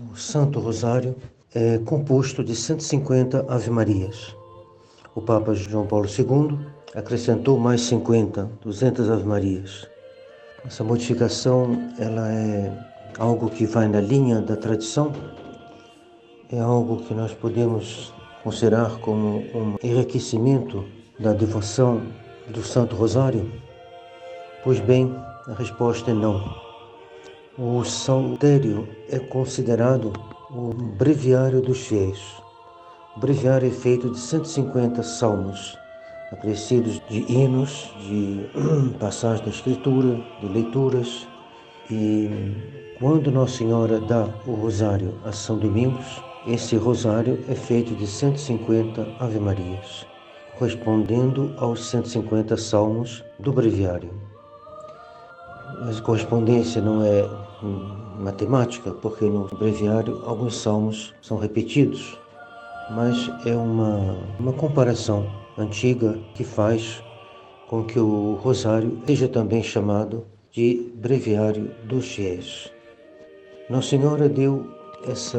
O Santo Rosário é composto de 150 Ave-Marias. O Papa João Paulo II acrescentou mais 50, 200 Ave-Marias. Essa modificação ela é algo que vai na linha da tradição, é algo que nós podemos considerar como um enriquecimento da devoção do Santo Rosário? Pois bem, a resposta é não. O Saltério é considerado o breviário dos fiéis. O breviário é feito de 150 salmos, acrescidos de hinos, de passagens da Escritura, de leituras. E quando Nossa Senhora dá o rosário a São Domingos, esse rosário é feito de 150 Ave-Marias, correspondendo aos 150 salmos do breviário. Mas correspondência não é matemática, porque no breviário alguns salmos são repetidos, mas é uma, uma comparação antiga que faz com que o rosário seja também chamado de breviário dos fiéis. Nossa Senhora deu essa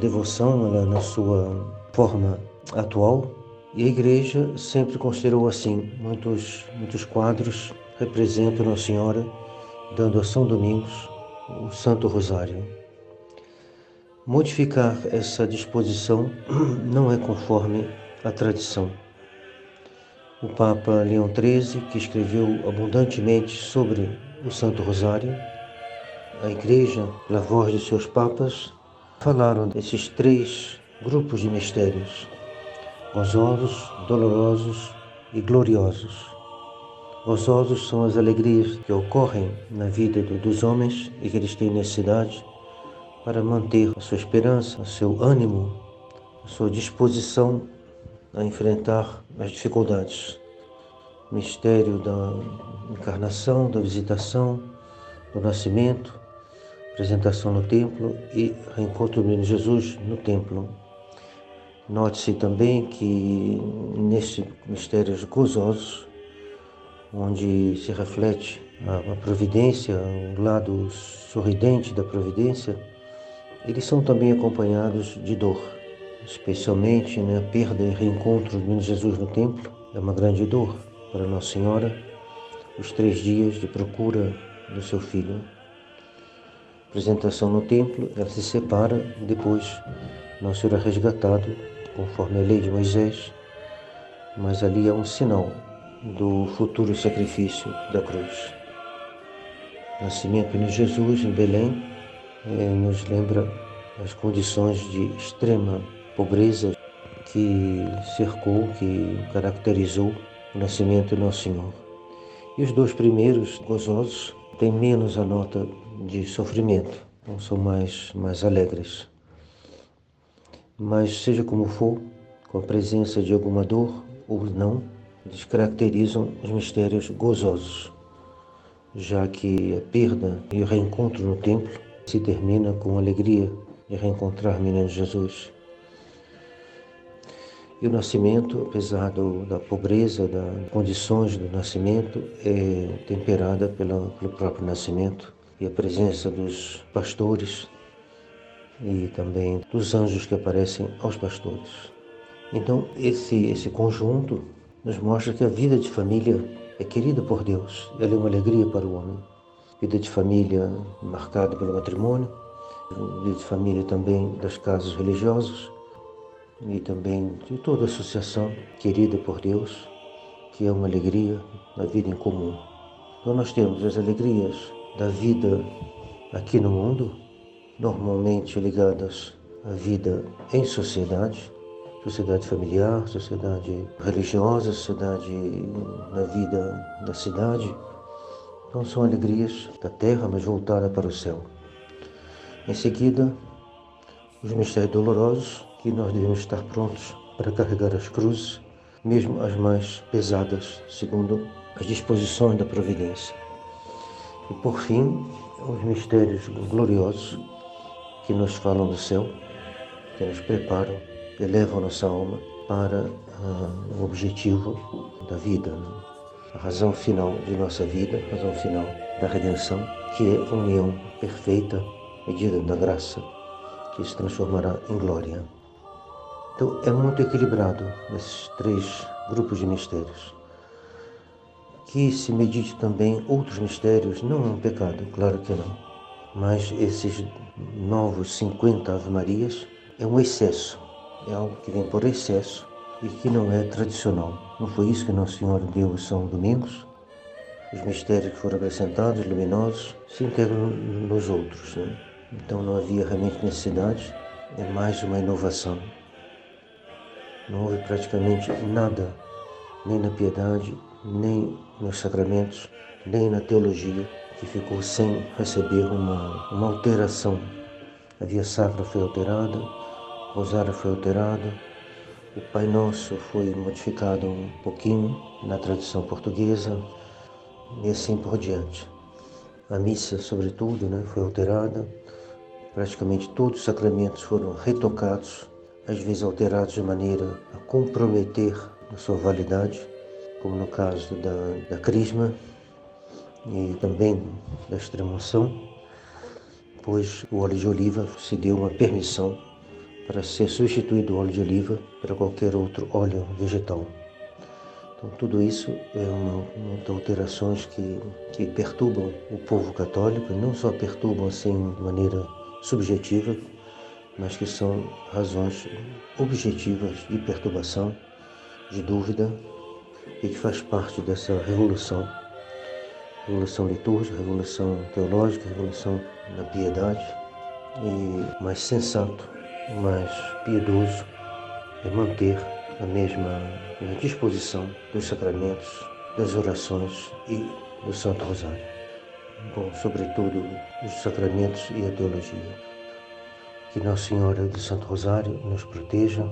devoção ela, na sua forma atual e a igreja sempre considerou assim. Muitos, muitos quadros representam Nossa Senhora dando a São Domingos o Santo Rosário. Modificar essa disposição não é conforme a tradição. O Papa Leão XIII, que escreveu abundantemente sobre o Santo Rosário, a Igreja, pela voz de seus papas, falaram desses três grupos de mistérios: gozosos, dolorosos e gloriosos. Gozosos são as alegrias que ocorrem na vida dos homens e que eles têm necessidade para manter a sua esperança, o seu ânimo, a sua disposição a enfrentar as dificuldades. Mistério da encarnação, da visitação, do nascimento, apresentação no templo e reencontro do menino Jesus no templo. Note-se também que nestes mistérios gozosos, onde se reflete a, providência, o lado sorridente da providência, eles são também acompanhados de dor, especialmente né, a perda e reencontro do menino Jesus no templo. É uma grande dor para Nossa Senhora, os três dias de procura do seu filho. Apresentação no templo, ela se separa, depois não será resgatado, conforme a lei de Moisés, mas ali é um sinal do futuro sacrifício da cruz. O nascimento de Jesus em Belém é, nos lembra as condições de extrema pobreza que cercou, que caracterizou o nascimento de Nosso Senhor. E os dois primeiros, gozosos, têm menos a nota de sofrimento, não são mais, mais alegres. Mas, seja como for, com a presença de alguma dor ou não, eles caracterizam os mistérios gozosos, já que a perda e o reencontro no templo se termina com a alegria de reencontrar menino Jesus. E o nascimento, apesar do, da pobreza, das condições do nascimento, é temperada pela, pelo próprio nascimento e a presença dos pastores e também dos anjos que aparecem aos pastores. Então, esse, esse conjunto nos mostra que a vida de família é querida por Deus, ela é uma alegria para o homem. Vida de família marcada pelo matrimônio, vida de família também das casas religiosas e também de toda associação querida por Deus, que é uma alegria na vida em comum. Então nós temos as alegrias da vida aqui no mundo, normalmente ligadas à vida em sociedade, sociedade familiar, sociedade religiosa, sociedade na vida da cidade. Então são alegrias da terra, mas voltadas para o céu. Em seguida, os mistérios dolorosos, que nós devemos estar prontos para carregar as cruzes, mesmo as mais pesadas, segundo as disposições da providência. E por fim, os mistérios gloriosos que nos falam do céu, que nos preparam, elevam nossa alma para uh, o objetivo da vida, né? a razão final de nossa vida, a razão final da redenção, que é a união perfeita, medida da graça, que que se transformará em glória. Então é muito equilibrado esses três grupos de mistérios. Que se medite também outros mistérios não é um pecado, claro que não. Mas esses novos 50 Ave Marias é um excesso, é algo que vem por excesso e que não é tradicional. Não foi isso que Nosso Senhor deu São Domingos? Os mistérios que foram acrescentados, luminosos, se integram nos outros. Né? Então não havia realmente necessidade, é mais uma inovação. Não houve praticamente nada, nem na piedade, nem nos sacramentos, nem na teologia, que ficou sem receber uma, uma alteração. A via sacra foi alterada, o rosário foi alterado, o Pai Nosso foi modificado um pouquinho na tradição portuguesa e assim por diante. A missa, sobretudo, né, foi alterada, praticamente todos os sacramentos foram retocados, às vezes alterados de maneira a comprometer a sua validade como no caso da, da crisma e também da extremoção, pois o óleo de oliva se deu uma permissão para ser substituído o óleo de oliva para qualquer outro óleo vegetal. Então, tudo isso é uma, uma das alterações que, que perturbam o povo católico, não só perturbam assim de maneira subjetiva, mas que são razões objetivas de perturbação, de dúvida e que faz parte dessa revolução, revolução litúrgica, revolução teológica, revolução na piedade, e mais sensato, mais piedoso é manter a mesma disposição dos sacramentos, das orações e do Santo Rosário. Bom, sobretudo os sacramentos e a teologia. Que Nossa Senhora do Santo Rosário nos proteja,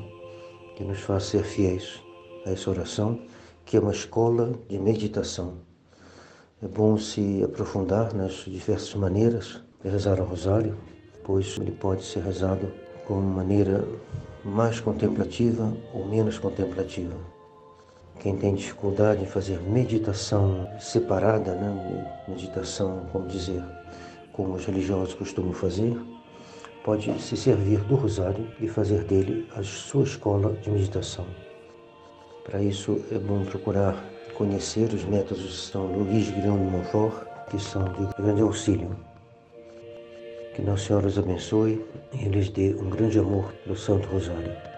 que nos faça ser fiéis a essa oração que é uma escola de meditação. É bom se aprofundar nas diversas maneiras de rezar o rosário, pois ele pode ser rezado com maneira mais contemplativa ou menos contemplativa. Quem tem dificuldade em fazer meditação separada, né? meditação, como dizer, como os religiosos costumam fazer, pode se servir do rosário e fazer dele a sua escola de meditação. Para isso é bom procurar conhecer os métodos de São Luís de Montfort, que são de grande auxílio. Que Nossa Senhora os abençoe e lhes dê um grande amor do Santo Rosário.